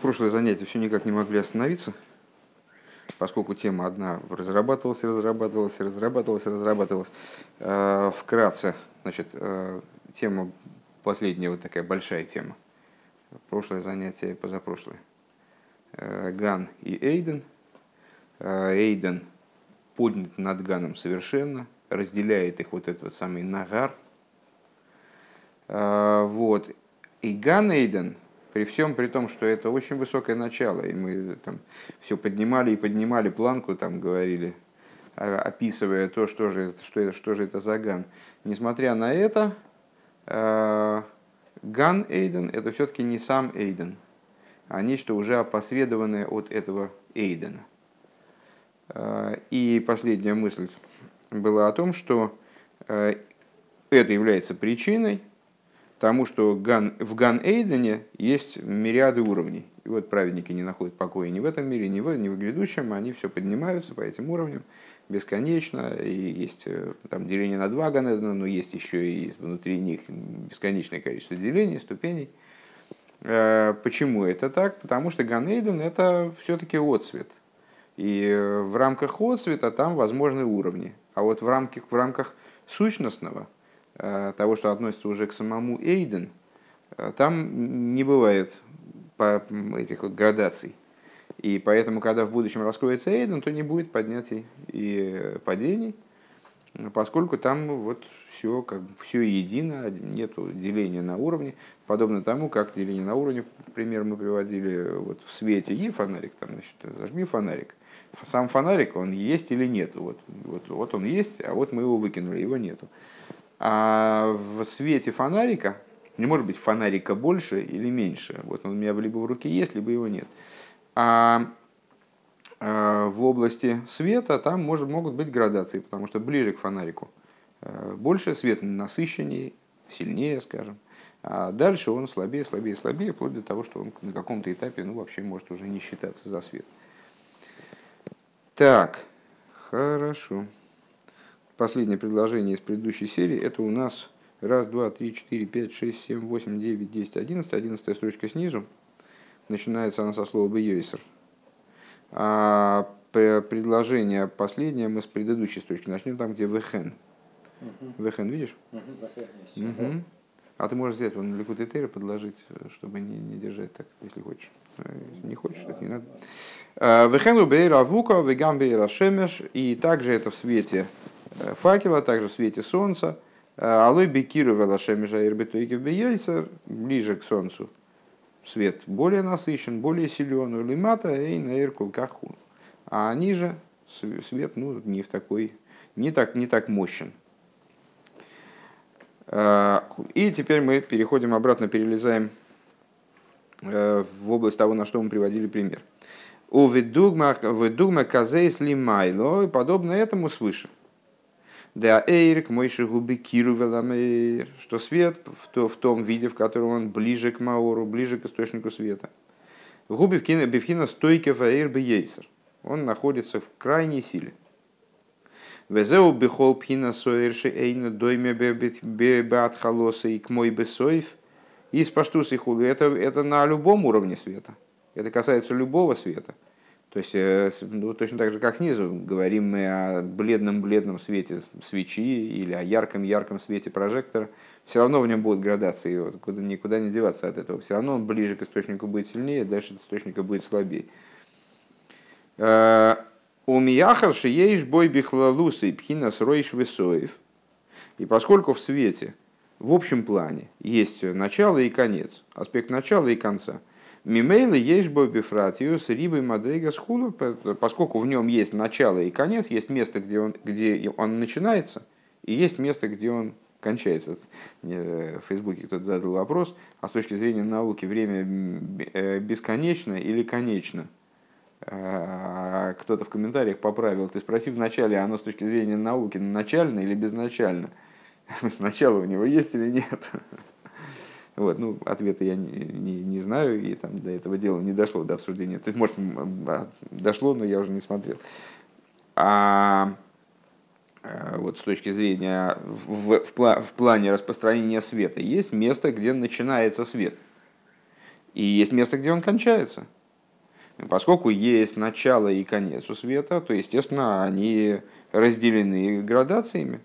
прошлое занятие все никак не могли остановиться, поскольку тема одна разрабатывалась, разрабатывалась, разрабатывалась, разрабатывалась. Э, вкратце, значит, э, тема последняя, вот такая большая тема. Прошлое занятие, позапрошлое. Э, Ган и Эйден. Эйден поднят над Ганом совершенно, разделяет их вот этот вот самый нагар. Вот. И Ган Эйден – при всем при том, что это очень высокое начало, и мы там все поднимали и поднимали планку, там говорили, а, описывая то, что же, что, что же это за ган. Несмотря на это, э, ган Эйден это все-таки не сам Эйден, а нечто уже опосредованное от этого Эйдена. Э, и последняя мысль была о том, что это является причиной, тому, что в Ган-Эйдене есть мириады уровней. И вот праведники не находят покоя ни в этом мире, ни в, ни в грядущем, они все поднимаются по этим уровням бесконечно, и есть э, там деление на два Ган-Эдена, но есть еще и внутри них бесконечное количество делений, ступеней. Э, почему это так? Потому что Ган-Эйден это все-таки отцвет. И в рамках отцвета там возможны уровни. А вот в рамках, в рамках сущностного – Э, того, что относится уже к самому Эйден, э, там не бывает этих вот градаций. И поэтому, когда в будущем раскроется Эйден, то не будет поднятий и падений, поскольку там вот все, как, все едино, нет деления на уровне, подобно тому, как деление на уровне, пример мы приводили вот в свете и фонарик, там, значит, зажми фонарик. Сам фонарик, он есть или нет, вот, вот, вот он есть, а вот мы его выкинули, его нету. А в свете фонарика, не может быть фонарика больше или меньше. Вот он у меня либо в руке есть, либо его нет. А, а в области света там может, могут быть градации, потому что ближе к фонарику э, больше свет насыщеннее, сильнее, скажем. А дальше он слабее, слабее, слабее, вплоть до того, что он на каком-то этапе ну, вообще может уже не считаться за свет. Так, хорошо последнее предложение из предыдущей серии, это у нас раз, два, три, четыре, пять, шесть, семь, восемь, девять, десять, одиннадцать. Одиннадцатая строчка снизу. Начинается она со слова «бейойсер». А предложение последнее мы с предыдущей строчки начнем там, где «вехен». «Вехен» видишь? Угу. А ты можешь взять вон Ликут Этера подложить, чтобы не, не держать так, если хочешь. Э, не хочешь, это не надо. Вехену бейра вука, вегам бейра шемеш. И также это в свете Э, факела, также в свете солнца. Э, Алой бекиру велашемежа ирбетуикив бейойсер, ближе к солнцу. Свет более насыщен, более силен. Улимата и наир кулкахун. А ниже свет ну, не в такой, не так, не так мощен. Э, и теперь мы переходим обратно, перелезаем в область того, на что мы приводили пример. У ведугма казейс лимайло, подобно этому свыше. Да эйрик мойши губи киру что свет в, то, в том виде, в котором он ближе к маору, ближе к источнику света. Губи бифхина стойке фаэйр бейсер. Он находится в крайней силе. Везеу бихол пхина соерши эйна дойме беат халоса и к мой бесоев. И спаштус и худу. Это, это на любом уровне света. Это касается любого света. То есть э, ну, точно так же, как снизу, говорим мы о бледном-бледном свете свечи или о ярком-ярком свете прожектора, все равно в нем будут градации, вот, куда, никуда не деваться от этого. Все равно он ближе к источнику будет сильнее, дальше от источника будет слабее. Э, у Мияхар шиеиш бой бихлалусы и пхинас ройш весоев. И поскольку в свете, в общем плане, есть начало и конец, аспект начала и конца – Мимейлы есть бобифратиус рибой мадрейга схула, поскольку в нем есть начало и конец, есть место, где он, где он начинается, и есть место, где он кончается. Мне в Фейсбуке кто-то задал вопрос, а с точки зрения науки время э, бесконечно или конечно? А, кто-то в комментариях поправил, ты спроси вначале, оно с точки зрения науки начально или безначально? Сначала у него есть или нет? Вот, ну, ответа я не, не, не знаю, и там до этого дела не дошло, до обсуждения. То есть, может, а, дошло, но я уже не смотрел. А, а вот с точки зрения в, в, в плане распространения света есть место, где начинается свет. и есть место, где он кончается. Поскольку есть начало и конец у света, то, естественно, они разделены градациями.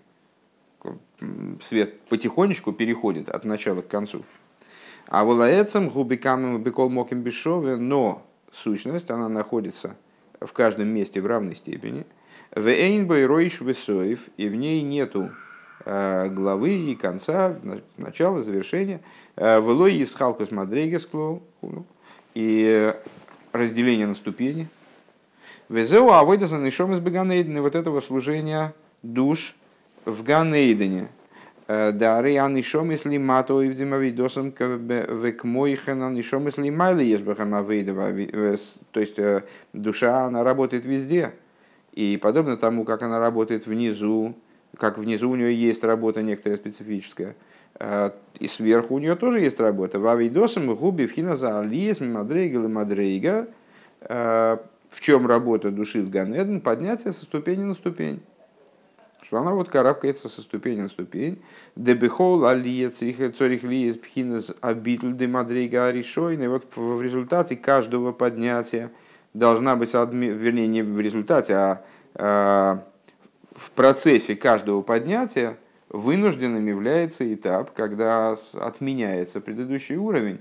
Свет потихонечку переходит от начала к концу. А волаэцем губикам бекол моким бешове, но сущность, она находится в каждом месте в равной степени. В эйнбой ройш весоев, и в ней нету э, главы и конца, начала, завершения. Э, в лой из халкус мадрейгес и разделение на ступени. Везеу авойдаса нишом из Ганейдена, вот этого служения душ в Ганейдене. Э, да, реан нишом из лимато и вдимавидосом век мойхена нишом из лимайли ешбахамавейдова. То есть э, душа, она работает везде. И подобно тому, как она работает внизу, как внизу у нее есть работа некоторая специфическая, э, и сверху у нее тоже есть работа. Вавидосом губи вхина за алиес мадрейга или мадрейга в чем работа души в Ганеден? Подняться со ступени на ступень. Что она вот карабкается со ступени на ступень. Дебихол алия цорих лиес пхинес абитль де мадрига аришойн. И вот в результате каждого поднятия должна быть, вернее, не в результате, а, а в процессе каждого поднятия вынужденным является этап, когда отменяется предыдущий уровень.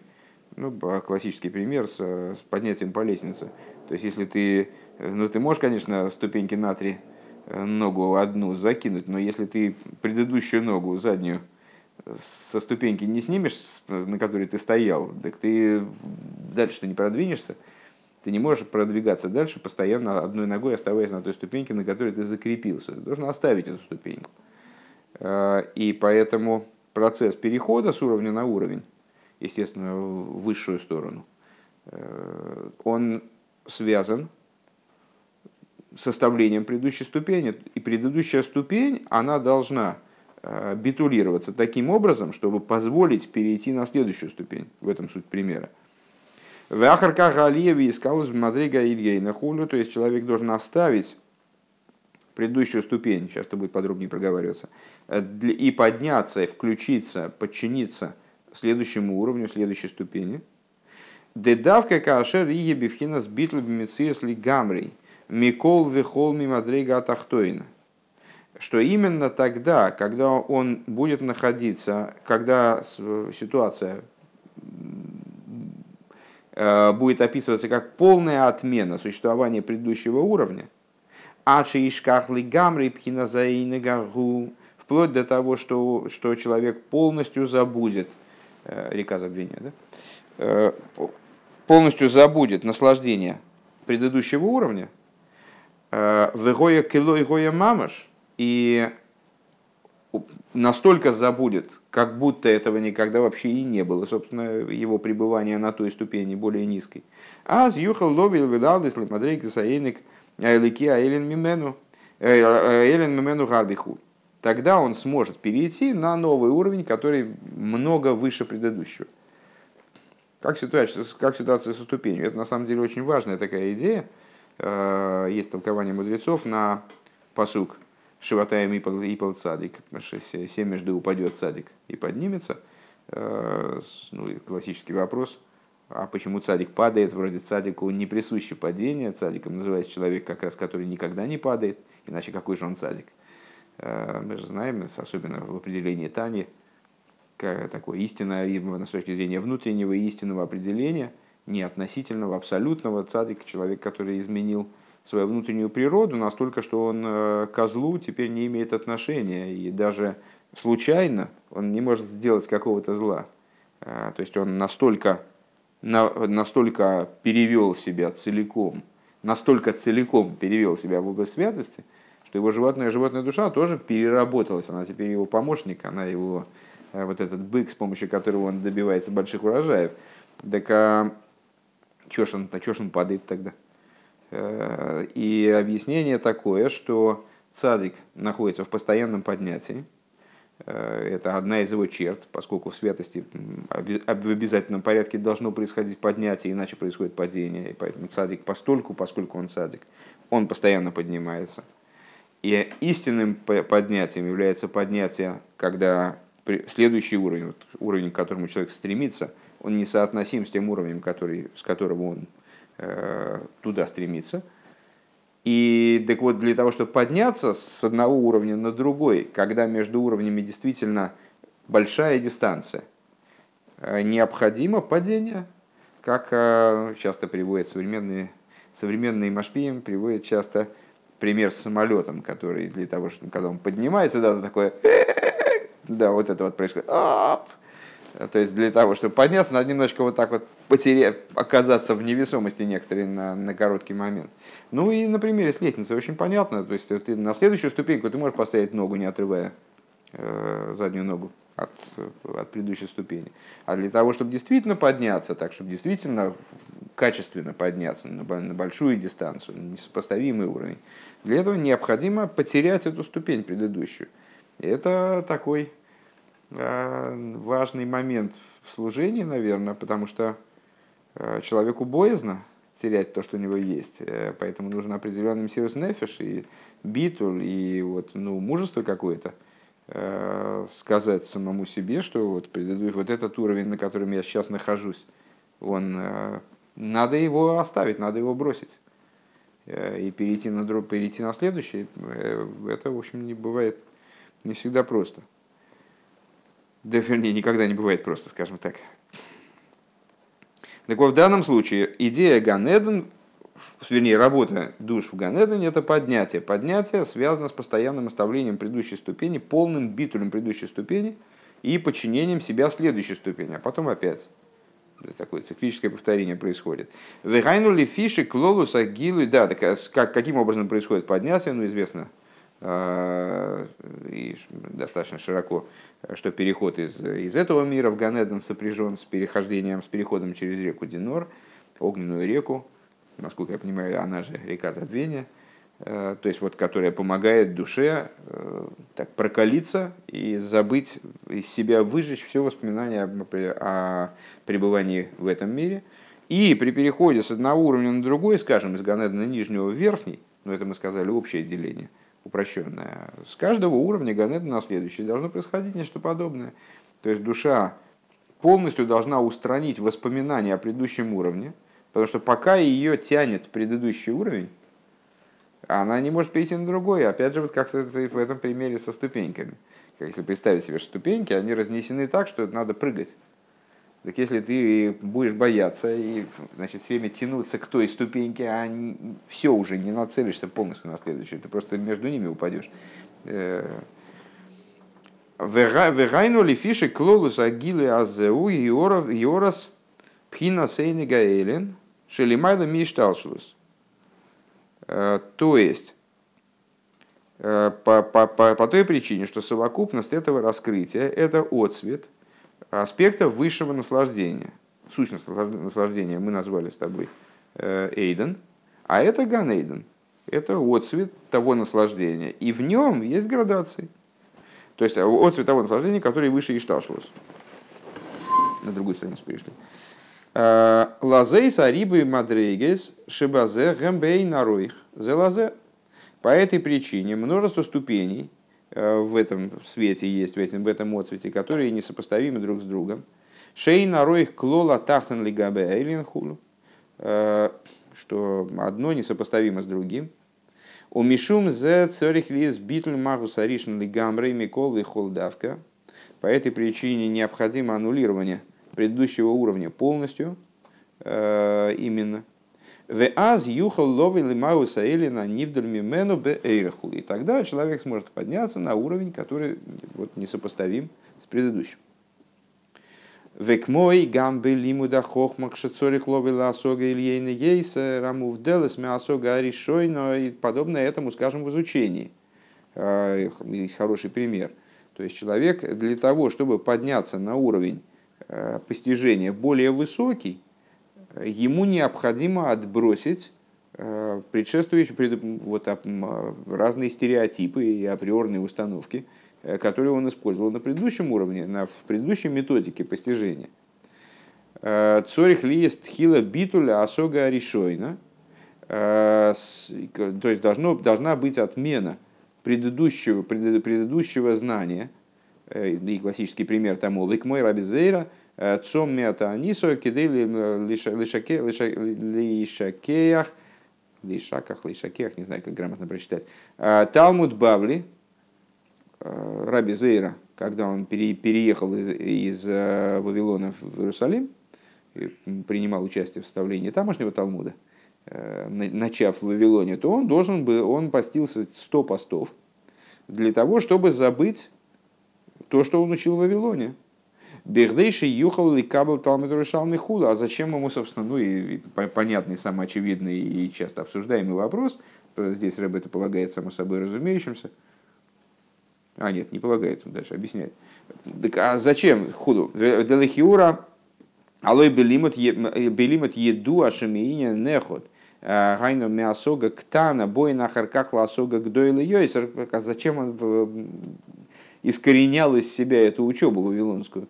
Ну, классический пример с, с поднятием по лестнице. То есть, если ты, ну, ты можешь, конечно, ступеньки на три ногу одну закинуть, но если ты предыдущую ногу, заднюю, со ступеньки не снимешь, на которой ты стоял, так ты дальше-то не продвинешься. Ты не можешь продвигаться дальше, постоянно одной ногой оставаясь на той ступеньке, на которой ты закрепился. Ты должен оставить эту ступеньку. Э, и поэтому процесс перехода с уровня на уровень, естественно, в высшую сторону, э, он связан составлением предыдущей ступени. И предыдущая ступень, она должна э, битулироваться таким образом, чтобы позволить перейти на следующую ступень. В этом суть примера. В Ахарках Алиеви искал из Мадрига Ильейна хулю, то есть человек должен оставить предыдущую ступень, сейчас это будет подробнее проговариваться, э, и подняться, включиться, подчиниться следующему уровню, следующей ступени – Дедавка кашер и ебивхина с битл бимициес гамрей. Микол вихол мимадрейга атахтойна. Что именно тогда, когда он будет находиться, когда ситуация э, будет описываться как полная отмена существования предыдущего уровня, Ачи ишкахли гамри пхиназаины гаргу, вплоть до того, что, что человек полностью забудет, э, река забвения, да? Э, полностью забудет наслаждение предыдущего уровня, вегоя кило и гоя мамаш, и настолько забудет, как будто этого никогда вообще и не было, собственно, его пребывание на той ступени более низкой. А с юхал ловил видал, если мадрейк саейник айлики аэлен мимену, э, аэлен мимену гарбиху. Тогда он сможет перейти на новый уровень, который много выше предыдущего. Как ситуация, как ситуация со ступенью? Это на самом деле очень важная такая идея. Э, есть толкование мудрецов на посук Шиватаем и пол цадик. Семь жды упадет цадик и поднимется. Э, ну, классический вопрос. А почему цадик падает? Вроде цадику не присуще падение. Цадиком называется человек, как раз, который никогда не падает. Иначе какой же он цадик? Э, мы же знаем, особенно в определении Тани, такое истинное, с точки зрения внутреннего истинного определения, не относительного, абсолютного цадик, человек, который изменил свою внутреннюю природу настолько, что он э, козлу теперь не имеет отношения, и даже случайно он не может сделать какого-то зла. А, то есть он настолько, настолько перевел себя целиком, настолько целиком перевел себя в область святости, что его животная, животная душа тоже переработалась, она теперь его помощник, она его Э, вот этот бык, с помощью которого он добивается больших урожаев. Так что ж он, а ж он падает тогда? Э, и объяснение такое, что цадик находится в постоянном поднятии. Э, это одна из его черт, поскольку в святости в обязательном порядке должно происходить поднятие, иначе происходит падение. И поэтому цадик постольку, поскольку он цадик, он постоянно поднимается. И истинным поднятием является поднятие, когда следующий уровень, уровень, к которому человек стремится, он несоотносим с тем уровнем, который, с которого он э, туда стремится. И так вот, для того, чтобы подняться с одного уровня на другой, когда между уровнями действительно большая дистанция, э, необходимо падение, как э, часто приводят современные, современные машпием, приводят часто пример с самолетом, который для того, чтобы когда он поднимается, да, такое, да, вот это вот происходит, то есть для того, чтобы подняться, надо немножко вот так вот потерять, оказаться в невесомости некоторые на, на короткий момент. Ну и на примере с лестницей очень понятно. То есть ты на следующую ступеньку ты можешь поставить ногу, не отрывая э, заднюю ногу от, от предыдущей ступени. А для того, чтобы действительно подняться, так чтобы действительно качественно подняться на, на большую дистанцию, несопоставимый уровень, для этого необходимо потерять эту ступень предыдущую. Это такой э, важный момент в служении, наверное, потому что э, человеку боязно терять то, что у него есть. Э, поэтому нужен определенный сервис нефиш и битуль, и вот, ну, мужество какое-то сказать самому себе, что вот, предыдущий, вот этот уровень, на котором я сейчас нахожусь, он, надо его оставить, надо его бросить и перейти на, перейти на следующий. Это, в общем, не бывает не всегда просто. Да, вернее, никогда не бывает просто, скажем так. Так вот, в данном случае идея Ганеден, вернее, работа душ в Ганедене – это поднятие. Поднятие связано с постоянным оставлением предыдущей ступени, полным битулем предыдущей ступени и подчинением себя следующей ступени, а потом опять. Такое циклическое повторение происходит. Вегайнули фиши клолуса гилу. Да, так, а как, каким образом происходит поднятие, ну, известно и достаточно широко, что переход из, из этого мира в Ганеден сопряжен с перехождением, с переходом через реку Динор, огненную реку, насколько я понимаю, она же река забвения, а, то есть вот, которая помогает душе а, так прокалиться и забыть из себя выжечь все воспоминания о пребывании в этом мире. И при переходе с одного уровня на другой, скажем, из Ганедена нижнего в верхний, ну это мы сказали общее деление – упрощенная. С каждого уровня Ганеда на следующий должно происходить нечто подобное. То есть душа полностью должна устранить воспоминания о предыдущем уровне, потому что пока ее тянет предыдущий уровень, она не может перейти на другой. Опять же, вот как в этом примере со ступеньками. Если представить себе ступеньки, они разнесены так, что надо прыгать. Так если ты будешь бояться и значит, все время тянуться к той ступеньке, а все уже не нацелишься полностью на следующую, ты просто между ними упадешь. Э, Верайну ли фиши клолус агилы азеу йорас пхина сейни гаэлен шелимайла мишталшлус. Э, то есть, э, по, по, по, по той причине, что совокупность этого раскрытия – это отцвет – аспекта высшего наслаждения. Сущность наслаждения мы назвали с тобой э, Эйден, а это Ган Эйден. Это отцвет того наслаждения. И в нем есть градации. То есть отцвет того наслаждения, который выше Ишташлус. На другую страницу перешли. Э, лазей сарибы мадрейгес шибазе гэмбей наруих. Зе лазе. По этой причине множество ступеней Э, в этом свете есть, в этом, в этом отцвете, которые несопоставимы друг с другом. Шей нароих клола тахтан лигабе эйлин хулу, э, что одно несопоставимо с другим. У Мишум зе цорих лис битл магу саришн лигамрей микол холдавка. По этой причине необходимо аннулирование предыдущего уровня полностью, э, именно – в аз юхал лови лимау саэлина нивдаль мимену бе эйрахул. И тогда человек сможет подняться на уровень, который вот, несопоставим с предыдущим. Век мой гамбе лимуда хохмак шацорих лови ласога ильейна гейса рамув делес мясога аришойно и подобное этому, скажем, в изучении. А, есть хороший пример. То есть человек для того, чтобы подняться на уровень а, постижения более высокий, ему необходимо отбросить э, предшествующие вот, разные стереотипы и априорные установки, э, которые он использовал на предыдущем уровне, на, в предыдущей методике постижения. Э, Цорих лист хила битуля осога решойна, то есть должно, должна быть отмена предыдущего, предыдущего знания, и классический пример тому, «Вик мой рабизейра», Цом мята анисо кидели лишакеях, лишаках, лишакеях, не знаю, как грамотно прочитать. Талмуд Бавли, Раби Зейра, когда он переехал из, из Вавилона в Иерусалим, принимал участие в составлении тамошнего Талмуда, начав в Вавилоне, то он должен был, он постился 100 постов для того, чтобы забыть то, что он учил в Вавилоне. Бехдейший юхал ли кабл талмид решал михула. А зачем ему, собственно, ну и понятный, самый очевидный и часто обсуждаемый вопрос, здесь Рэб это полагает само собой разумеющимся, а нет, не полагает, он дальше объясняет. Так, а зачем худу? Делихиура алой белимот еду ашемииня нехот. Гайну мясога ктана бой на харках ласога гдойла йойсер. А зачем он искоренял из себя эту учебу вавилонскую?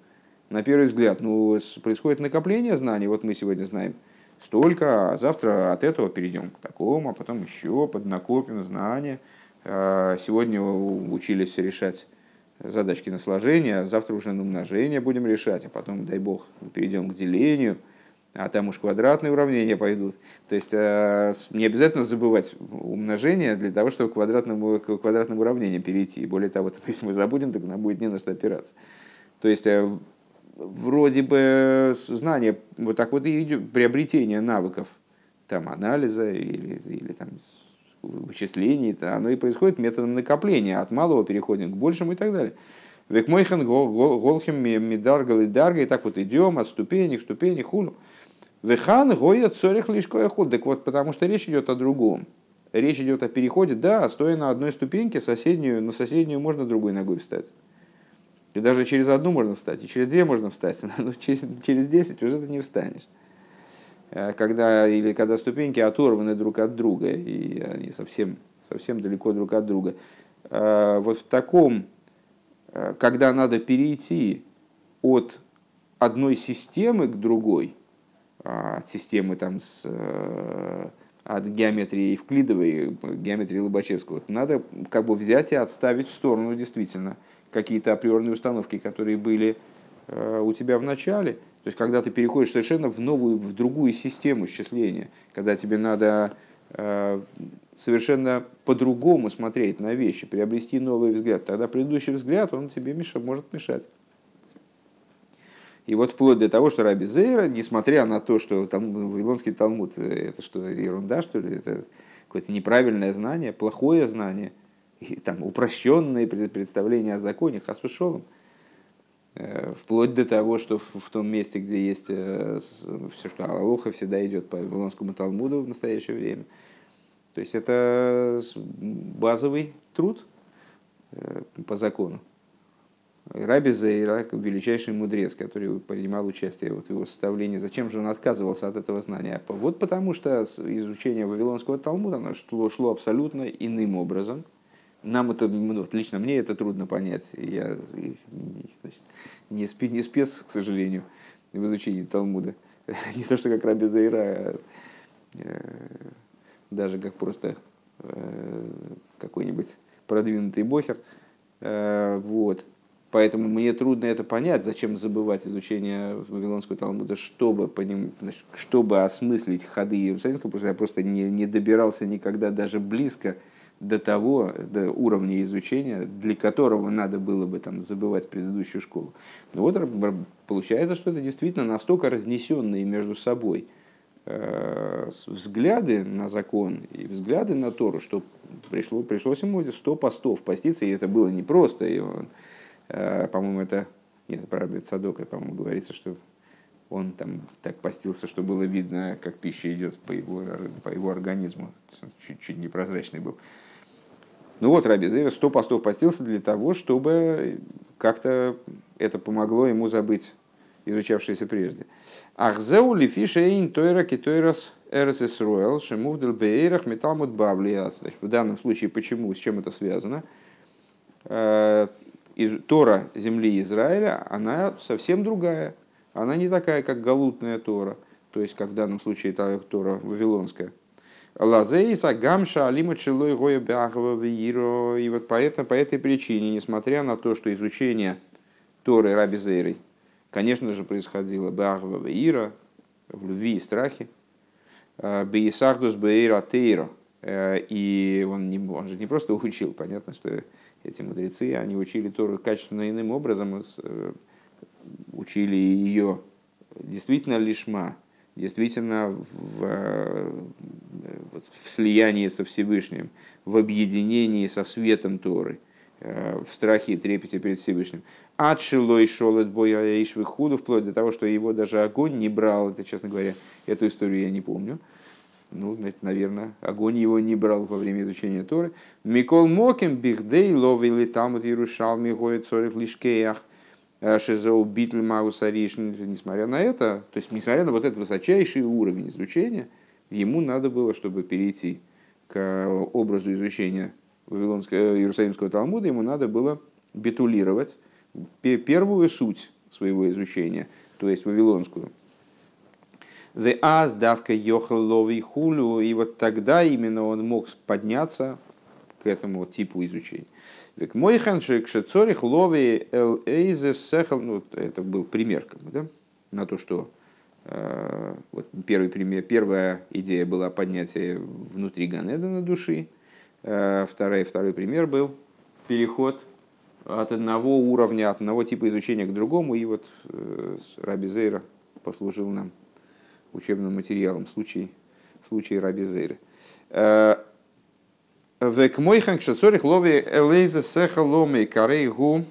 На первый взгляд, ну, происходит накопление знаний. Вот мы сегодня знаем столько, а завтра от этого перейдем к такому, а потом еще поднакопим знания. А сегодня учились решать задачки на сложение, а завтра уже на умножение будем решать, а потом, дай бог, перейдем к делению, а там уж квадратные уравнения пойдут. То есть а, не обязательно забывать умножение для того, чтобы к квадратному, к квадратному уравнению перейти. Более того, если мы забудем, так нам будет не на что опираться. То есть э, вроде бы знание, вот так вот и идет, приобретение навыков там, анализа или, или там, вычислений, оно и происходит методом накопления. От малого переходим к большему и так далее. Век мойхан голхим медаргал и дарга, и так вот идем от ступени к ступени, хуну. Вехан гоя цорих лишь худ. Так вот, потому что речь идет о другом. Речь идет о переходе, да, стоя на одной ступеньке, соседнюю, на соседнюю можно другой ногой встать. И даже через одну можно встать, и через две можно встать, но через, через 10 уже ты не встанешь. Э, когда, или когда ступеньки оторваны друг от друга, и они совсем, совсем далеко друг от друга. Э, вот в таком, э, когда надо перейти от одной системы к другой, от системы там с, от геометрии Евклидовой, геометрии Лобачевского, надо как бы взять и отставить в сторону действительно – какие-то априорные установки, которые были э, у тебя в начале. То есть, когда ты переходишь совершенно в новую, в другую систему счисления, когда тебе надо э, совершенно по-другому смотреть на вещи, приобрести новый взгляд, тогда предыдущий взгляд, он тебе меша, может мешать. И вот вплоть до того, что Раби Зейра, несмотря на то, что там Вавилонский Талмуд, э, это что, ерунда, что ли, это какое-то неправильное знание, плохое знание – и там упрощенные представления о законе, хаспешолом, э, вплоть до того, что в, том месте, где есть э, все, что Аллаха всегда идет по Вавилонскому Талмуду в настоящее время. То есть это базовый труд э, по закону. Раби Зейра, величайший мудрец, который принимал участие вот в его составлении, зачем же он отказывался от этого знания? Вот потому что изучение Вавилонского Талмуда оно шло, шло абсолютно иным образом – нам это, ну, вот лично мне это трудно понять. Я значит, не, спи, не спец, к сожалению, в изучении Талмуда. Не то, что как Раби Заира, а э, даже как просто э, какой-нибудь продвинутый бохер. Э, вот. Поэтому мне трудно это понять, зачем забывать изучение Вавилонского Талмуда, чтобы, поним, значит, чтобы осмыслить ходы Иерусалимского, потому что я просто не, не добирался никогда даже близко до того, до уровня изучения, для которого надо было бы там, забывать предыдущую школу. Но вот получается, что это действительно настолько разнесенные между собой э, взгляды на закон и взгляды на Тору, что пришло, пришлось ему 100 постов поститься, и это было непросто. И он, э, по-моему, это, нет, про Садока, по-моему, говорится, что он там так постился, что было видно, как пища идет по его, по его организму. Чуть-чуть непрозрачный был. Ну вот Раби Зейра сто постов постился для того, чтобы как-то это помогло ему забыть изучавшееся прежде. Ахзеу лифишейн тойра китойрас эрсис роял шемувдел бейрах металмут бавлиац. В данном случае почему, с чем это связано? Э, Тора земли Израиля, она совсем другая. Она не такая, как галутная Тора. То есть, как в данном случае Тора Вавилонская. Лазейса гамша алима челой гоя бяхова вииро. И вот по, это, по этой причине, несмотря на то, что изучение Торы Раби Зейрой, конечно же, происходило Бахва Ира, в любви и страхе, Бейсахдус Бейра Тейра. И он, не, он же не просто учил, понятно, что эти мудрецы, они учили Тору качественно иным образом, учили ее действительно лишма, действительно в, в слиянии со Всевышним, в объединении со светом Торы, в страхе и трепете перед Всевышним. Адшилой шел от боя Ишвихуду, вплоть до того, что его даже огонь не брал. Это, честно говоря, эту историю я не помню. Ну, наверное, огонь его не брал во время изучения Торы. Микол Моким Бихдей ловили там от Иерушалми гоет цорих лишкеях шизоу битль маусаришн. Несмотря на это, то есть, несмотря на вот этот высочайший уровень изучения, ему надо было, чтобы перейти к образу изучения Вавилонского, Иерусалимского Талмуда, ему надо было битулировать первую суть своего изучения, то есть вавилонскую. The аз давка йохал лови хулю, и вот тогда именно он мог подняться к этому типу изучения. Век мой ханшик шецорих лови эл сехал, ну это был пример, как бы, да, на то, что э, вот первый пример, первая идея была поднятие внутри Ганеда души, э, второй, второй пример был переход от одного уровня, от одного типа изучения к другому. И вот э, Раби Зейра послужил нам учебным материалом в случае Раби Зейра. Э, Век мой ханкшацорих лови элейза сеха ломи карейгу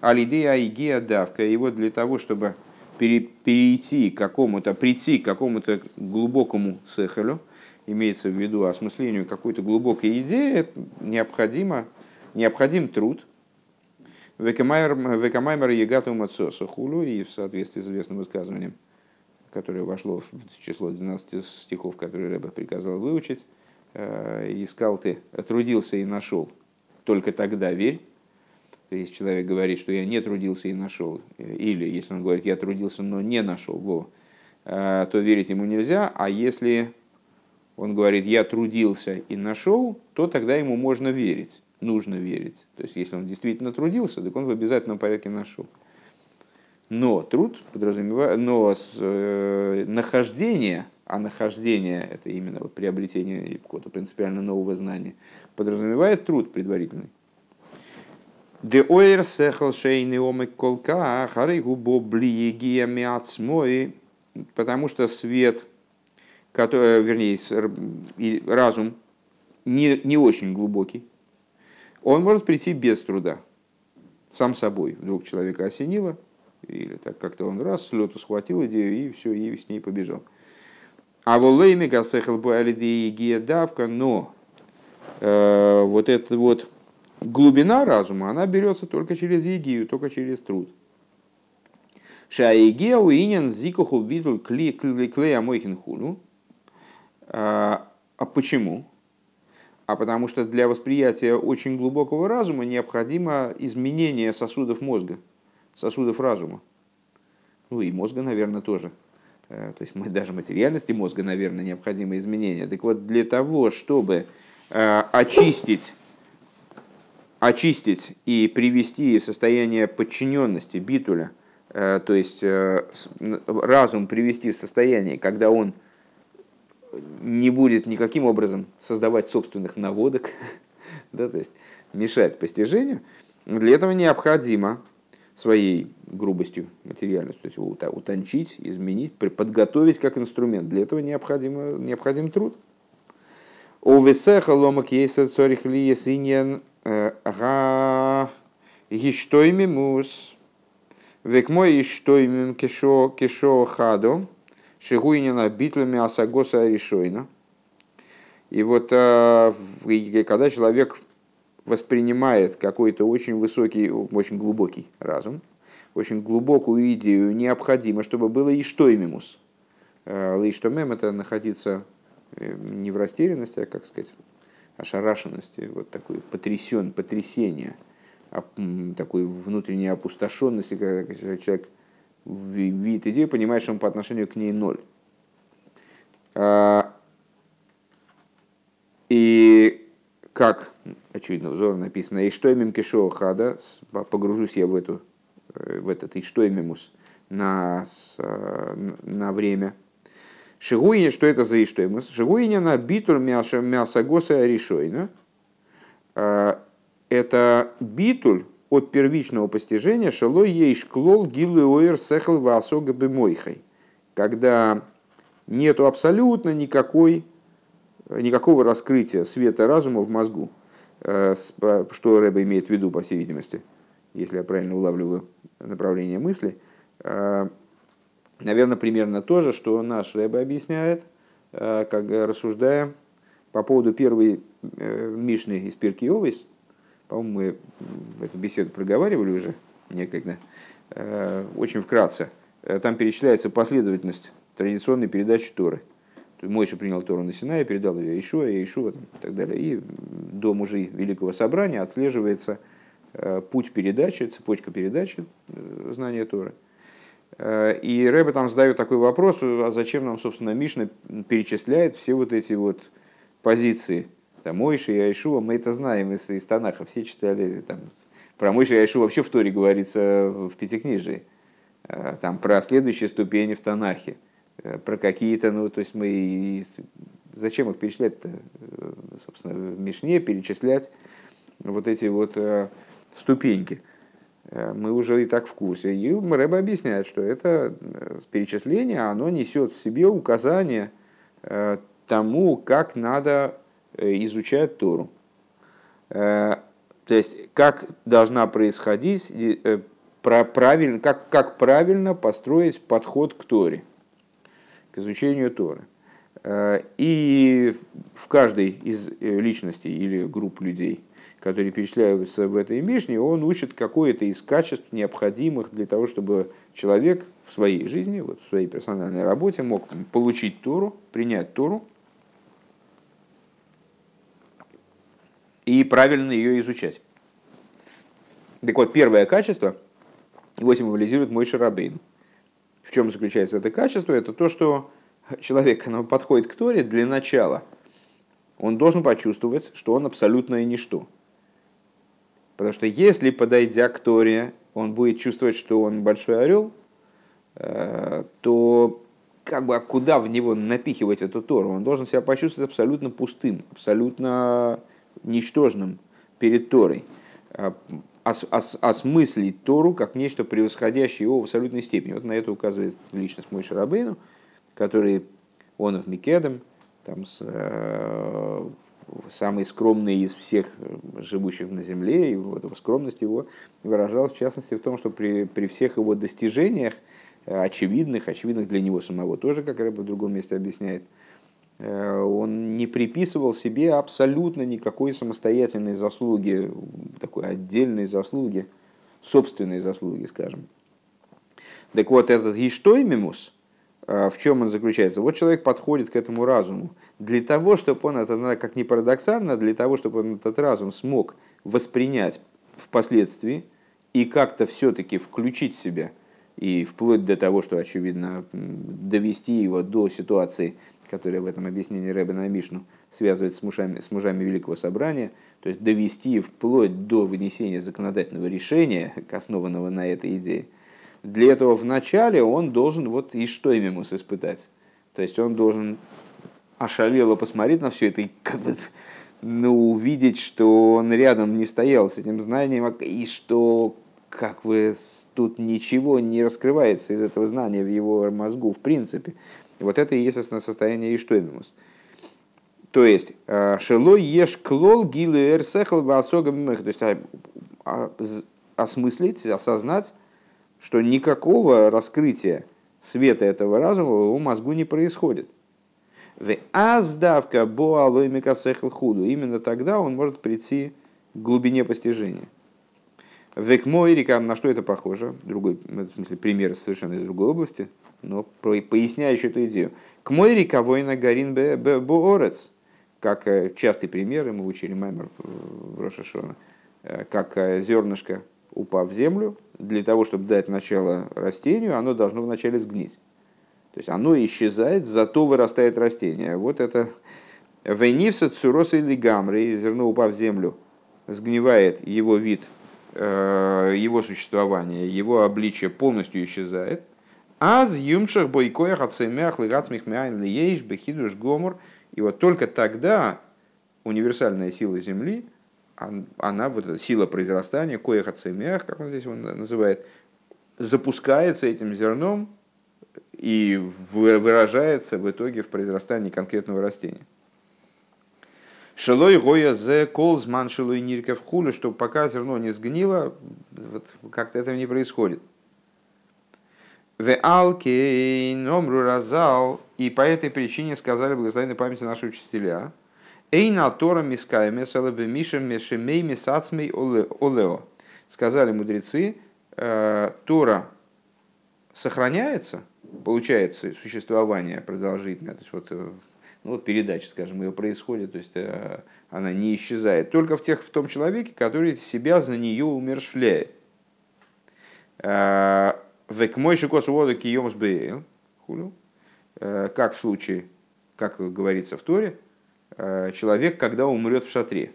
алидея игия давка. И вот для того, чтобы перейти к какому-то, прийти к какому-то глубокому сехалю, имеется в виду осмыслению какой-то глубокой идеи, необходимо, необходим труд – Векамаймер Егату Мацоса Хулу, и в соответствии с известным высказыванием, которое вошло в число 12 стихов, которые Рэбе приказал выучить, искал ты, трудился и нашел, только тогда верь. То есть человек говорит, что я не трудился и нашел, или если он говорит, я трудился, но не нашел, во, э, то верить ему нельзя, а если он говорит, я трудился и нашел, то тогда ему можно верить нужно верить. То есть, если он действительно трудился, так он в обязательном порядке нашел. Но труд подразумевает, но э, нахождение, а нахождение это именно вот приобретение какого-то принципиально нового знания, подразумевает труд предварительный. Де ойр сехал шейный омик колка, харейгу боблиегия миацмой, потому что свет, который, вернее, разум не, не очень глубокий, он может прийти без труда, сам собой. Вдруг человека осенило, или так как-то он раз с схватил идею и все, и с ней побежал. А волейми гасехал давка, но э, вот эта вот глубина разума, она берется только через егию, только через труд. Шаегия уинен зикуху битул клея мойхин хуну. А, а почему? а потому что для восприятия очень глубокого разума необходимо изменение сосудов мозга, сосудов разума. Ну и мозга, наверное, тоже. Э, то есть мы даже материальности мозга, наверное, необходимо изменение. Так вот, для того, чтобы э, очистить, очистить и привести в состояние подчиненности битуля, э, то есть разум привести в состояние, когда он не будет никаким образом создавать собственных наводок, да, то есть мешать постижению, для этого необходимо своей грубостью, материальностью, то есть утончить, изменить, подготовить как инструмент. Для этого необходимо, необходим труд. У весеха ломак есть цорих ли есиньян э, га гиштоймимус век мой иштоймим кешо кешо хадо Шигуинина битлями Асагоса решойна. И вот э, когда человек воспринимает какой-то очень высокий, очень глубокий разум, очень глубокую идею, необходимо, чтобы было и что имимус. Лейштомем это находиться э, не в растерянности, а, как сказать, ошарашенности, вот такой потрясен, потрясение, такой внутренней опустошенности, когда человек видит идею, понимает, что он по отношению к ней ноль. А, и как, очевидно, взор написано, и что имем кишо хада, погружусь я в, эту, в этот и что имемус, на, на время. Шигуиня, что это за иштоймус? Шигуиня на битур мясогоса решойна. Это битуль от первичного постижения шелой ейш клол гилы оэр сехл васога бемойхай. Когда нету абсолютно никакой, никакого раскрытия света разума в мозгу. Э, что Рэба имеет в виду, по всей видимости, если я правильно улавливаю направление мысли. Э, наверное, примерно то же, что наш Рэба объясняет, э, как рассуждая по поводу первой Мишны из Пирки Овес, по-моему, мы эту беседу проговаривали уже некогда, очень вкратце. Там перечисляется последовательность традиционной передачи Торы. Мойша принял Тору на Синае, передал ее Ишуа, Ишуа и так далее. И до мужей Великого Собрания отслеживается э, путь передачи, цепочка передачи знания Торы. И Рэбе там задает такой вопрос, а зачем нам, собственно, Мишна перечисляет все вот эти вот позиции – там Мойши и Айшуа, мы это знаем из, из Танаха, все читали. Там, про Мойши и Айшу вообще в Торе говорится в Пятикнижии. Там про следующие ступени в Танахе. Э, про какие-то, ну, то есть мы... Зачем их перечислять-то? Э, собственно, в Мишне перечислять вот эти вот э, ступеньки. Мы уже и так в курсе. И Рэба объясняет, что это перечисление, оно несет в себе указание тому, как надо изучают Тору. То есть, как должна происходить, э, правильно, как, как правильно построить подход к Торе, к изучению Торы. И в каждой из личностей или групп людей, которые перечисляются в этой Мишне, он учит какое-то из качеств, необходимых для того, чтобы человек в своей жизни, вот в своей персональной работе мог получить Тору, принять Тору, и правильно ее изучать. Так вот, первое качество, его символизирует мой шарабейн. В чем заключается это качество? Это то, что человек, когда подходит к Торе, для начала он должен почувствовать, что он абсолютное ничто. Потому что если, подойдя к Торе, он будет чувствовать, что он большой орел, э, то как бы а куда в него напихивать эту Тору? Он должен себя почувствовать абсолютно пустым, абсолютно ничтожным перед Торой, а, ос, осмыслить Тору как нечто превосходящее его в абсолютной степени. Вот на это указывает личность мой Шарабейну, который он в Микедом, там, с, э, самый скромный из всех живущих на земле, и вот скромность его выражалась в частности в том, что при, при всех его достижениях, э, очевидных, очевидных для него самого тоже, как Рэб в другом месте объясняет, Э, он не приписывал себе абсолютно никакой самостоятельной заслуги, такой отдельной заслуги, собственной заслуги, скажем. Так вот, этот Иштоймимус, э, в чем он заключается? Вот человек подходит к этому разуму для того, чтобы он, это как ни парадоксально, для того, чтобы он этот разум смог воспринять впоследствии и как-то все-таки включить в себя, и вплоть до того, что, очевидно, довести его до ситуации, которое в этом объяснении Рэбе на Мишну связывает с мужами, с мужами Великого Собрания, то есть довести вплоть до вынесения законодательного решения, основанного на этой идее, для этого вначале он должен вот и что ему испытать. То есть он должен ошалело посмотреть на все это и как бы ну, увидеть, что он рядом не стоял с этим знанием, и что как бы тут ничего не раскрывается из этого знания в его мозгу в принципе. И вот это и есть состояние Иштоймимус. То есть, э, шело еш клол гилу эрсехл То есть, а, а, осмыслить, осознать, что никакого раскрытия света этого разума в его мозгу не происходит. Аздавка боалоймика сехл худу. Именно тогда он может прийти к глубине постижения. Векмойрика, на что это похоже? Другой, в смысле, пример совершенно из другой области – но поясняющий эту идею. К мой рековой на горин боорец, как э, частый пример, мы учили Маймер в Рошашона, э, как э, зернышко, упав в землю, для того, чтобы дать начало растению, оно должно вначале сгнить. То есть оно исчезает, зато вырастает растение. Вот это Вейнивса цуроса или гамры, зерно упав в землю, сгнивает его вид, его существование, его обличие полностью исчезает – Аз юмшах бойкоях от семях лыгацмих мяйн лиеш бехидуш гомор. И вот только тогда универсальная сила Земли, она, вот эта сила произрастания, коях от семях, как он здесь его называет, запускается этим зерном и выражается в итоге в произрастании конкретного растения. Шелой гоя зе колзман шелой ниркев хулю, что пока зерно не сгнило, вот как-то этого не происходит. В алке номру разал, и по этой причине сказали благословенной памяти наши учителя, Эйна Тора мискайме салабе мишем мешемей мисацмей олео. Сказали мудрецы, э, Тора сохраняется, получает существование продолжительное, то есть вот э, ну, вот передача, скажем, ее происходит, то есть э, она не исчезает, только в, тех, в том человеке, который себя за нее умершвляет. Э, Век мой шикос воду киемс хулю, э, как в случае, как говорится в Торе, человек, когда умрет в шатре.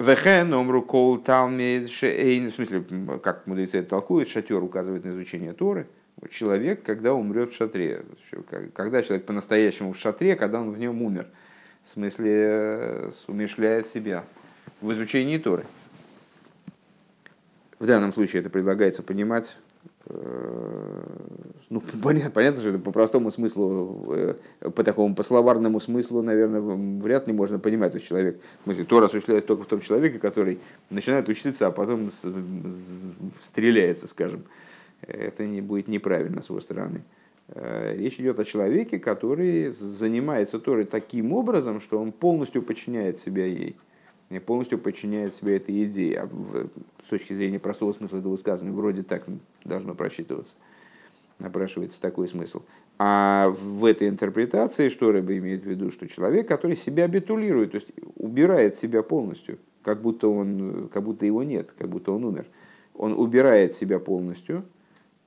Вехен омру кол талмид шейн, в смысле, как мудрецы это толкуют, шатер указывает на изучение Торы – человек, когда умрет в шатре. Когда человек по-настоящему в шатре, когда он в нем умер. В смысле, э, умешляет себя в изучении Торы. В данном случае это предлагается понимать, э, ну, понятно, понятно, что это по простому смыслу, э, по такому, по словарному смыслу, наверное, вряд ли можно понимать. То есть человек, в смысле, Тора осуществляет только в том человеке, который начинает учиться, а потом стреляется, скажем это не будет неправильно с его стороны. Э, речь идет о человеке, который занимается Торой таким образом, что он полностью подчиняет себя ей, полностью подчиняет себя этой идее. А с точки зрения простого смысла этого высказывания, вроде так должно прочитываться, напрашивается такой смысл. А в этой интерпретации, что Рэба имеет в виду, что человек, который себя битулирует, то есть убирает себя полностью, как будто, он, как будто его нет, как будто он умер. Он убирает себя полностью,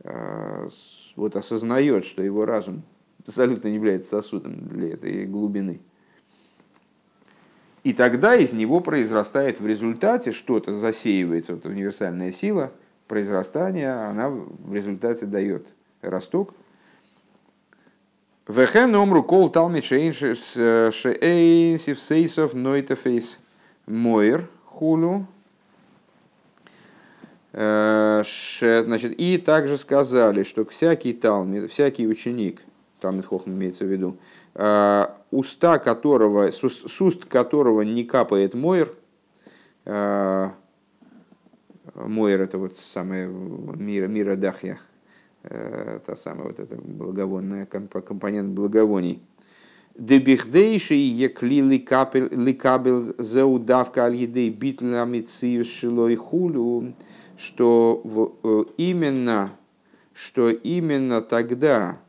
Э, вот осознает, что его разум абсолютно не является сосудом для этой глубины. И тогда из него произрастает в результате что-то, засеивается, вот универсальная сила произрастания, она в результате дает росток. Вехен омру кол талмит шеэйсив сейсов нойтефейс мойр хулю Э, значит, и также сказали, что всякий талмит, всякий ученик, талмит хохм имеется в виду, уста которого, с уст которого не капает мойр, э, мойр это вот самое мира, мира дахья, та самая вот эта благовонная компонент благовоний. Дебихдейши екли ликабел зеудавка аль-едей мициюс шилой хулю, что э, именно, что именно тогда э,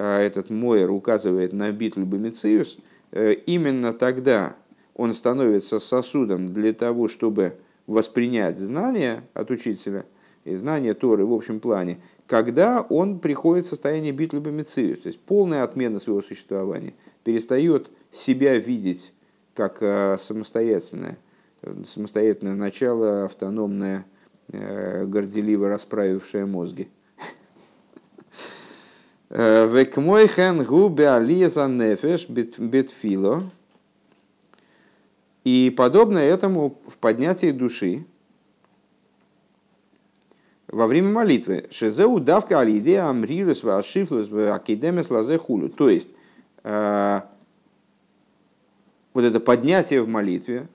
этот Мойер указывает на битву Бомициус, э, именно тогда он становится сосудом для того, чтобы воспринять знания от учителя и знания Торы в общем плане, когда он приходит в состояние битвы Бомициус, то есть полная отмена своего существования, перестает себя видеть как самостоятельное, самостоятельное начало, автономное, Э, горделиво расправившая мозги. Векмойхен губе ализа нефеш бетфило. И подобно этому в поднятии души во время молитвы. Шезеу давка алиде амрирус вашифлус акидемес лазе хулю. То есть, э, вот это поднятие в молитве,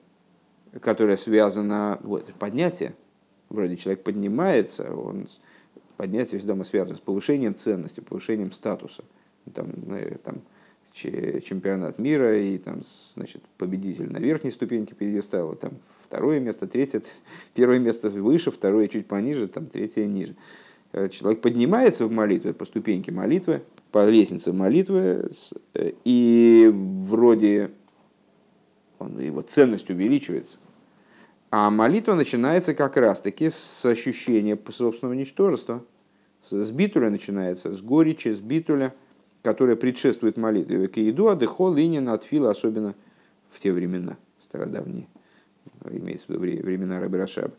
которое связано, вот, поднятие, вроде человек поднимается, он поднятие всегда связано с повышением ценности, повышением статуса. Там, там, чемпионат мира и там, значит, победитель на верхней ступеньке пьедестала, там второе место, третье, первое место выше, второе чуть пониже, там третье ниже. Э, человек поднимается в молитве по ступеньке молитвы, по лестнице молитвы, э, и вроде он, его ценность увеличивается, а молитва начинается как раз-таки с ощущения собственного ничтожества. С битуля начинается, с горечи, с битуля, которая предшествует молитве. Киеду адыхо линин отфила, особенно в те времена, стародавние, имеется в виду времена Рабирашаба.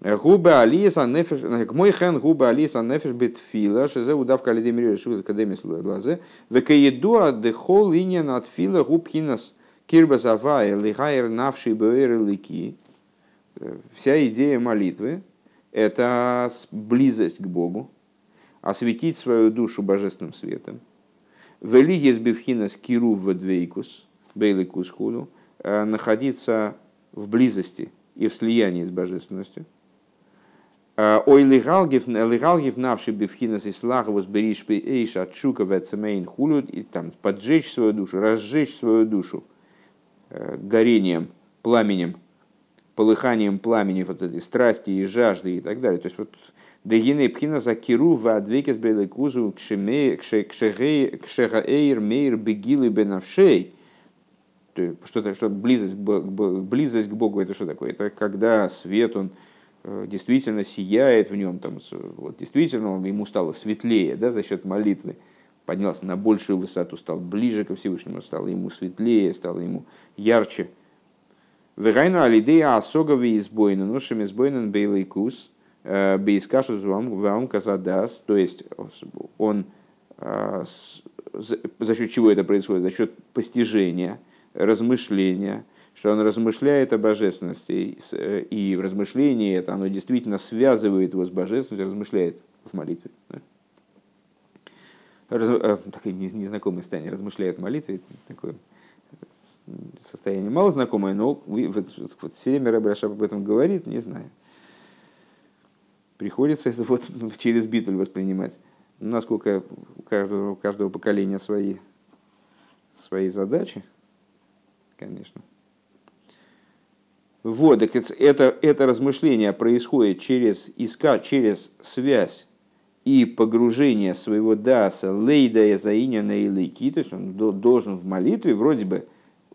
Губа алиса нефеш, мой хен губа алиса нефеш битфила, шизе удавка лидемири решил академис лазе, векаедуа дехол иньян от фила губхинас кирба завая лихайр навший бэйр лики. Вся идея молитвы – это близость к Богу, осветить свою душу божественным светом. Велигес бифхинас киру в двейкус, бейликус худу, находиться в близости и в слиянии с божественностью – Ой лигалгив лигалгив навши бифхинас и слаговус бериш эйш от шука вецемейн хулю и там поджечь свою душу, разжечь свою душу э, горением, пламенем, полыханием пламени вот этой страсти и жажды и так далее. То есть вот Дегины пхина за киру в адвекес белекузу кшегаэйр мейр бегилы бенавшей. Что-то, что близость, близость к Богу, это что такое? Это когда свет, он Э, действительно сияет в нем, там, вот, действительно он, ему стало светлее да, за счет молитвы, поднялся на большую высоту, стал ближе ко Всевышнему, стало ему светлее, стало ему ярче. Вегайну алидея асогави избойна, ношами избойнен бейлайкус, э, бейскашу вам казадас, то есть он э, за счет чего это происходит? За счет постижения, размышления, что он размышляет о божественности, э, и в размышлении это оно действительно связывает его с божественностью, размышляет в молитве. Да? Раз, э, такое незнакомое состояние, размышляет в молитве, такое состояние мало знакомое, но вот, вот все время Рабрашаб об этом говорит, не знаю. Приходится это вот через битуль воспринимать. Насколько у каждого, у каждого поколения свои, свои задачи, конечно. Вот, так это, это размышление происходит через, иска, через связь и погружение своего даса лейдая заиня на илыки, то есть он должен в молитве вроде бы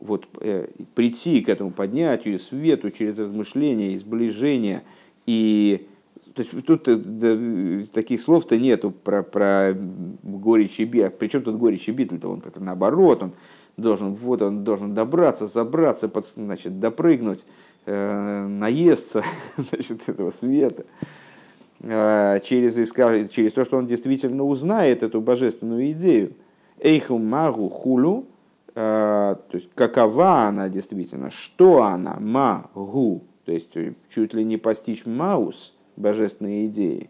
вот, э, прийти к этому поднятию, свету через размышление, изближение. И то есть тут э, да, таких слов-то нету про, про горечь и бит. Причем тут горечь и бит, он как наоборот, он должен, вот он должен добраться, забраться, под, значит, допрыгнуть Э, наесться значит, этого света, э, через, через то, что он действительно узнает эту божественную идею. Эйху магу хулу, э, то есть какова она действительно, что она, магу, то есть чуть ли не постичь маус, божественные идеи,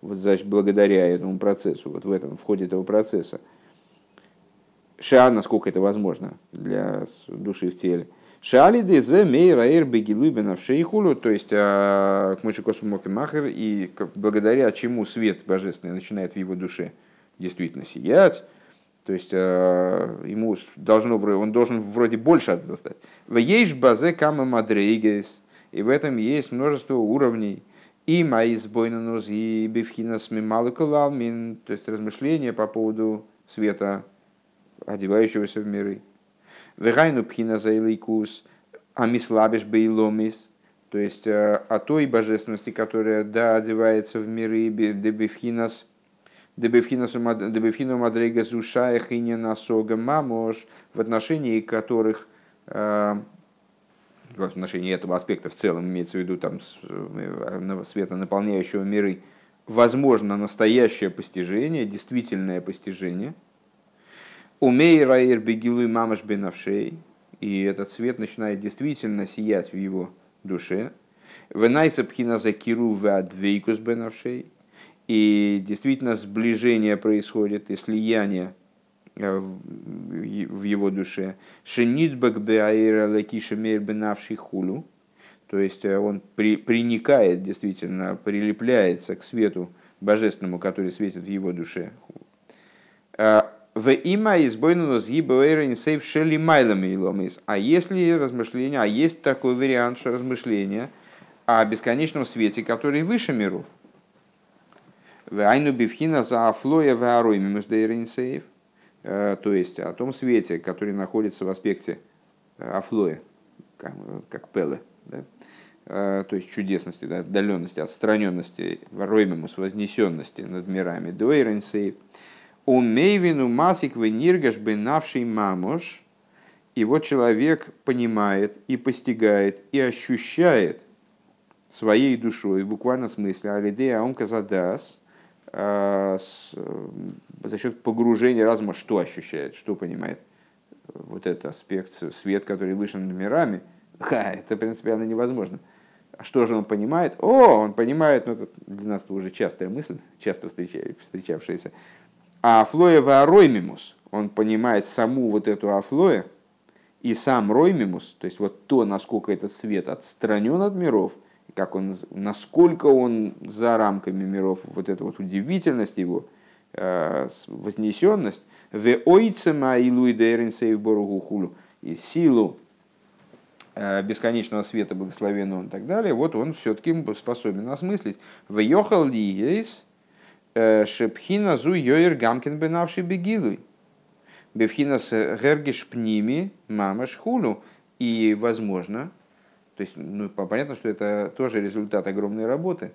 вот, значит, благодаря этому процессу, вот в этом, в ходе этого процесса. Ша, насколько это возможно для души в теле. Шали дезе мейра эр бегилуй бенавшейхулу, то есть а, к и махер, и благодаря чему свет божественный начинает в его душе действительно сиять, то есть а, ему должно, он должен вроде больше от этого стать. В ейш базе кама мадрейгес, и в этом есть множество уровней. И мои сбойнанус и бифхинас мималыкалалмин, то есть размышления по поводу света, одевающегося в миры. Вегайну пхина заилейкус, амислабиш бейломис, то есть э, о той божественности, которая да, одевается в миры, дебевхинас, дебевхину мадрега зушая хинина сога мамош, в отношении которых э, в отношении этого аспекта в целом имеется в виду там э, света, наполняющего миры, возможно настоящее постижение, действительное постижение – Умей раир бегилуй мамаш бенавшей, и этот свет начинает действительно сиять в его душе. Венайса пхина закиру вадвейкус бенавшей, и действительно сближение происходит и слияние э, в его душе. Шенитбак беаира лакиша бенавший хулю, то есть э, он при, приникает, действительно прилепляется к свету божественному, который светит в его душе. Э, в има гибуэйрен сейф шели майлами. А если размышления, а есть такой вариант, что размышления о бесконечном свете, который выше миров. Айну бифхина за афлоя в аруймимус сейф. Э, то есть о том свете, который находится в аспекте э, афлоя, как, как пелы. Да? Э, то есть чудесности, да, отдаленности, отстраненности, роймимус, вознесенности над мирами. Дуэйрен сейф. Умейвину масик вениргаш бенавший мамош. И вот человек понимает и постигает и ощущает своей душой, в буквальном смысле, алидея аумказадас, за счет погружения разума, что ощущает, что понимает. Вот этот аспект, свет, который выше над мирами, ха, это принципиально невозможно. А что же он понимает? О, он понимает, ну это для нас уже частая мысль, часто встречавшаяся. А афлоева роймимус, он понимает саму вот эту афлоя и сам роймимус, то есть вот то, насколько этот свет отстранен от миров, как он, насколько он за рамками миров, вот эта вот удивительность его, э, вознесенность, в ойцема и луидеринсейв боругу хулю, и силу Э, бесконечного света, благословенного и так далее, вот он все-таки способен осмыслить. В ли есть э, шепхина зу йоир гамкин бенавший бегилуй. Бевхина с гергиш пними мамаш хулу. И возможно, то есть ну, понятно, что это тоже результат огромной работы,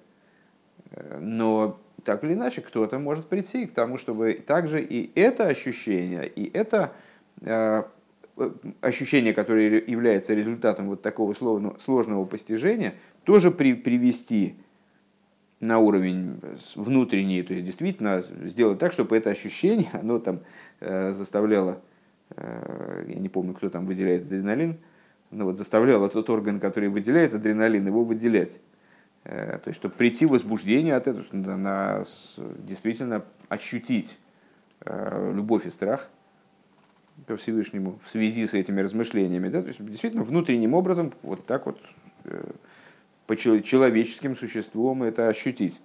э, но так или иначе кто-то может прийти к тому, чтобы также и это ощущение, и это Э, ощущение, которое является результатом вот такого сложного постижения, тоже при, привести на уровень внутренний, то есть действительно сделать так, чтобы это ощущение, оно там э, заставляло, э, я не помню, кто там выделяет адреналин, но вот заставляло тот орган, который выделяет адреналин, его выделять. То есть, чтобы прийти в возбуждение от этого, на, действительно ощутить любовь и страх – ко Всевышнему в связи с этими размышлениями. Да? То есть, действительно, внутренним образом, вот так вот, э, по человеческим существом это ощутить.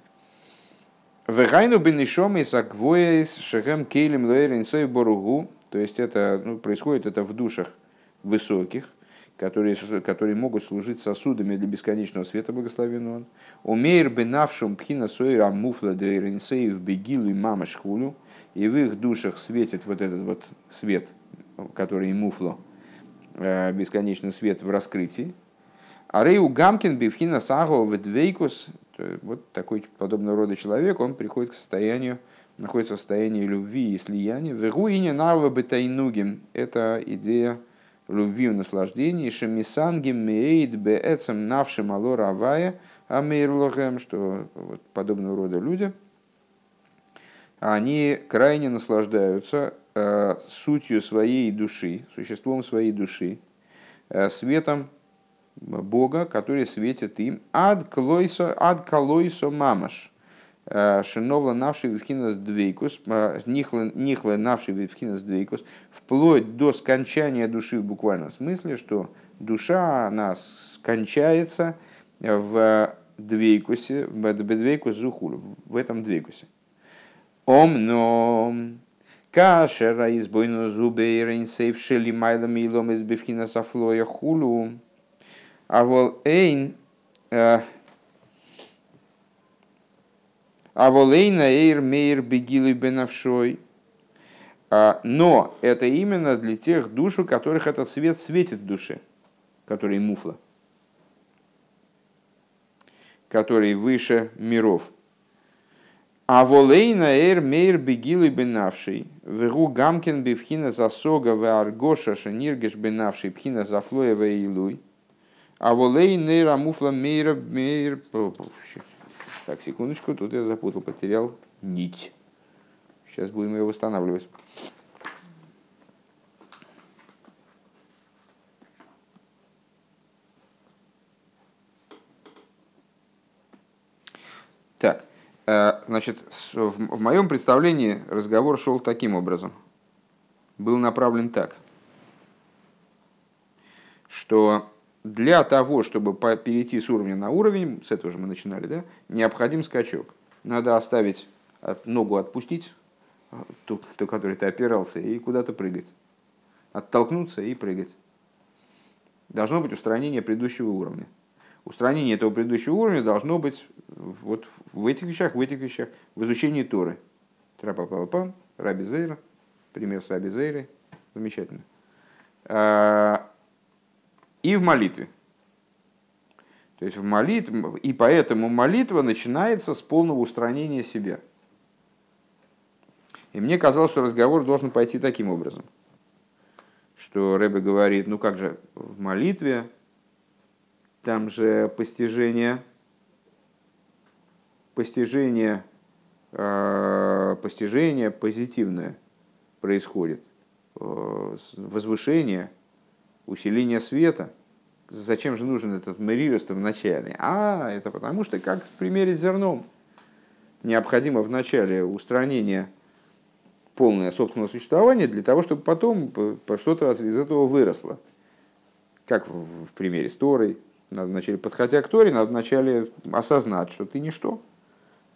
Вегайну бенишом из аквоис шехем кейлем лоэрин боругу. То есть это ну, происходит это в душах высоких, которые, которые могут служить сосудами для бесконечного света благословенного. Умеер бенавшум пхина сойра муфла в бегилу и мама шхулю. И в их душах светит вот этот вот свет который муфло, э, бесконечный свет в раскрытии. А Рейу Гамкин Бивхина Саго Ведвейкус, вот такой подобного рода человек, он приходит к состоянию, находится в состоянии любви и слияния. Вегуине Нава Бетайнугим – это идея любви и наслаждения. Шемисангим Мейд Беэцем Навшим Алора Авая Амейрлохем, что вот подобного рода люди, они крайне наслаждаются Э, сутью своей души, существом своей души, э, светом Бога, который светит им ад клойсо, ад колойсо мамаш. Шиновла навший вивхинас двейкус, нихла навший вивхинас двейкус, вплоть до скончания души в буквальном смысле, что душа, она скончается в двейкусе, в двейкус зухулю, в этом двейкусе. Ом, но Кашера избойну зубы рейнсейв шели майла милом из бифхина сафлоя хулу. А вол эйн... А волейна эйр мейр бегилы бенавшой. Но это именно для тех душ, у которых этот свет светит в душе, которые муфла, которые выше миров. А волейна эр мейр бегилы бенавший, вегу гамкин бифхина засога в аргоша шениргеш бенавший пхина зафлоя илуй. А волейна эр амуфла мейра мейр... Так, секундочку, тут я запутал, потерял нить. Сейчас будем ее восстанавливать. Так, Э, значит, в моем представлении разговор шел таким образом. Был направлен так, что для того, чтобы перейти с уровня на уровень, с этого же мы начинали, да, необходим скачок. Надо оставить ногу отпустить, э, ту, ту, которой ты опирался, и куда-то прыгать. Оттолкнуться и прыгать. Должно быть устранение предыдущего уровня устранение этого предыдущего уровня должно быть вот в этих вещах, в этих вещах, в изучении Торы. Трапапапам, Раби Зейра, пример с Раби Зейрой, замечательно. И в молитве. То есть в молитве, и поэтому молитва начинается с полного устранения себя. И мне казалось, что разговор должен пойти таким образом, что Рэбе говорит, ну как же, в молитве там же постижение постижение, э, постижение позитивное происходит, э, возвышение, усиление света. Зачем же нужен этот мерирус в начале? А, это потому что, как в примере с зерном, необходимо в начале устранение полное собственного существования для того, чтобы потом что-то из этого выросло. Как в примере с Торой. Надо вначале, подходя к Торе, надо вначале осознать, что ты ничто.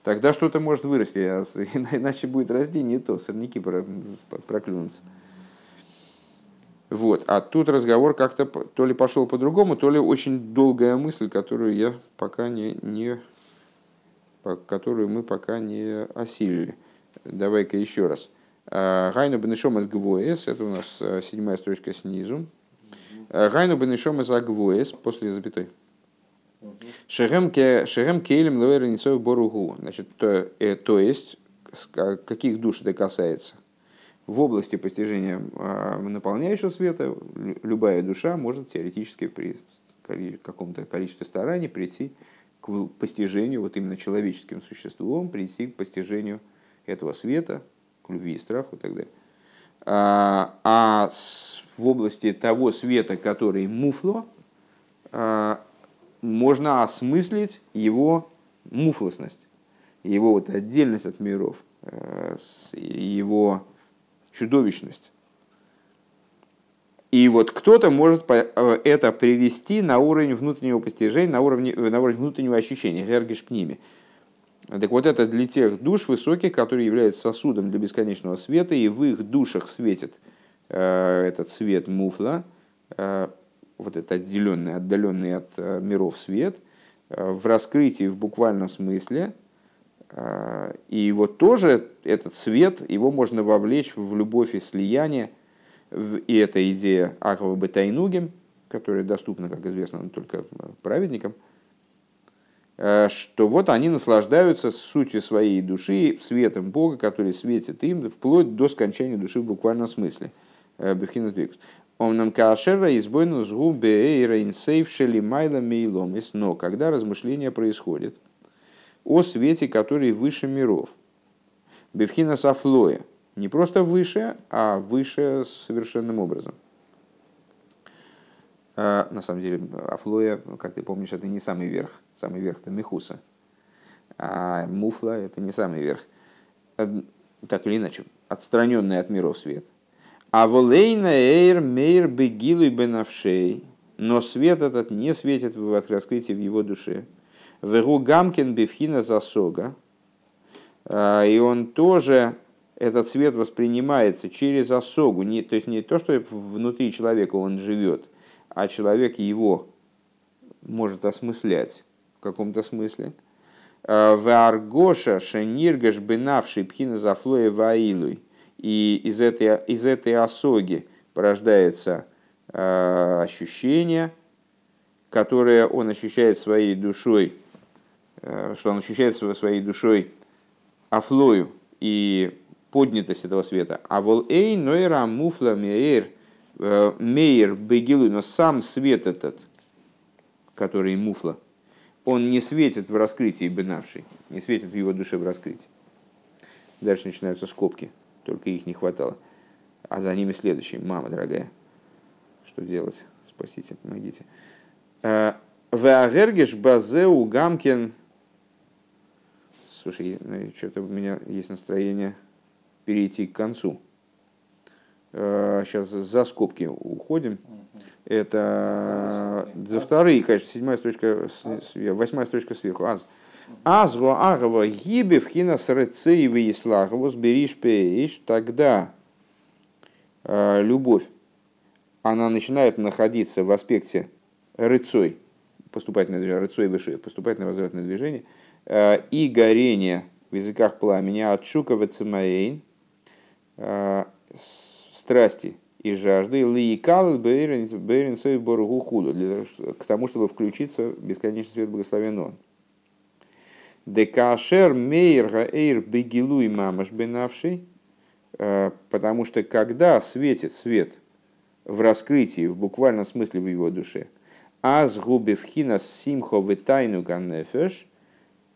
Тогда что-то может вырасти, а иначе будет расти то, сорняки проклюнутся. Вот. А тут разговор как-то то ли пошел по-другому, то ли очень долгая мысль, которую я пока не, не которую мы пока не осилили. Давай-ка еще раз. Гайну бенешом из гвоес, это у нас э, седьмая строчка снизу. Гайну бенешом из агвоес, после запятой. Шерем кейлем лоэр боругу. Значит, то, э, то есть, каких душ это касается? В области постижения а, наполняющего света любая душа может теоретически при каком-то количестве стараний прийти к постижению, вот именно человеческим существом, прийти к постижению этого света, любви и страху и так далее. А, а в области того света, который муфло, а, можно осмыслить его муфлосность, его вот отдельность от миров, а, его чудовищность. И вот кто-то может это привести на уровень внутреннего постижения, на уровень, на уровень внутреннего ощущения, гергиш пними. Так вот это для тех душ высоких, которые являются сосудом для бесконечного света, и в их душах светит э, этот свет муфла, э, вот этот отделенный, отдаленный от э, миров свет, э, в раскрытии в буквальном смысле. Э, и вот тоже этот свет, его можно вовлечь в любовь и слияние. И эта идея Ахава Бетайнугем, которая доступна, как известно, только праведникам – Э, что вот они наслаждаются сутью своей души, светом Бога, который светит им вплоть до скончания души в буквальном смысле. Э, Бехинат Викус. Он нам кашера избойну сгубе рейнсейвшели майла мейломис. Но когда размышления происходят о свете, который выше миров, Бевхина Сафлоя, не просто выше, а выше совершенным образом – а, на самом деле, Афлоя, как ты помнишь, это не самый верх. Самый верх это Мехуса. А Муфла это не самый верх. Так или иначе, отстраненный от миров свет. А волейна эйр мейр бегилу бенавшей. Но свет этот не светит в раскрытии в его душе. Вегу гамкин бифхина засога. А, и он тоже, этот свет воспринимается через осогу. Не, то есть не то, что внутри человека он живет, а человек его может осмыслять в каком-то смысле. «Э, Варгоша шениргаш бенавший пхина зафлоя ваилуй. И из этой, из этой осоги порождается э, ощущение, которое он ощущает своей душой, что он ощущает своей душой афлою и поднятость этого света. А вол эй нойра муфла меэр – Э, Мейер Бегилу, но сам свет этот, который муфла, он не светит в раскрытии бенавший, не светит в его душе в раскрытии. Дальше начинаются скобки, только их не хватало. А за ними следующий. Мама дорогая, что делать? Спасите, помогите. Э, Веагергеш базеу гамкин. Слушай, ну, что-то у меня есть настроение перейти к концу сейчас э, за скобки уходим. Это за вторые, конечно, седьмая строчка, восьмая строчка сверху. Аз. Азго агава гибе в хина срецеевы и слагову сберишь пеиш, тогда э, любовь, она начинает находиться в аспекте рыцой, поступательное движение, рыцой выше, поступательное возвратное движение, и горение в языках пламени от шука в страсти и жажды лиикал бейрин боругу худу, к тому, чтобы включиться в бесконечный свет благословен Декашер мейр эйр бегилуй мамаш бенавший, э, потому что когда светит свет в раскрытии, в буквальном смысле в его душе, аз губе вхина симхо витайну ганнефеш,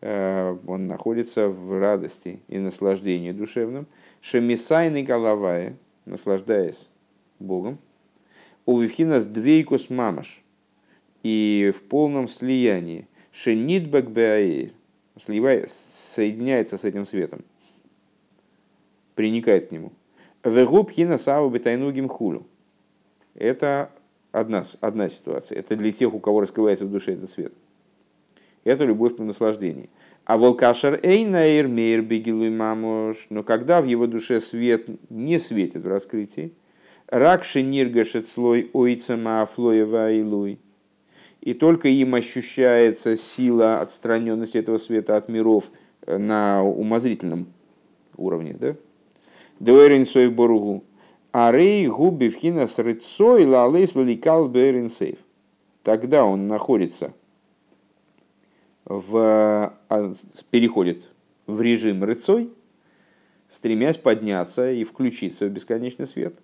он находится в радости и наслаждении душевном. Шемисайный головая, наслаждаясь Богом. У Вивхинас двейкус мамаш. И в полном слиянии. Шенитбек беаир. Соединяется с этим светом. Приникает к нему. Вегуб хина саву бетайнугим хулю. Это одна, одна ситуация. Это для тех, у кого раскрывается в душе этот свет. Это любовь по наслаждению. А волкашер эйнаир мейр бегилуй мамуш. Но когда в его душе свет не светит в раскрытии, ракши ниргашет слой ойцема афлоева илуй. И только им ощущается сила отстраненности этого света от миров на умозрительном уровне. Да? Дуэрин сой боругу. Арей губи вхина с рыцой лалейс великал сейф. Тогда он находится в, а, переходит в режим рыцой, стремясь подняться и включиться в бесконечный свет.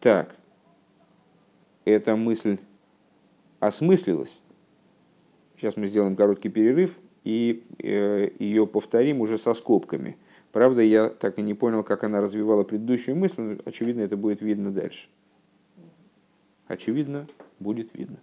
Так, эта мысль осмыслилась. Сейчас мы сделаем короткий перерыв и э, ее повторим уже со скобками. Правда, я так и не понял, как она развивала предыдущую мысль, но, очевидно, это будет видно дальше. Очевидно, будет видно.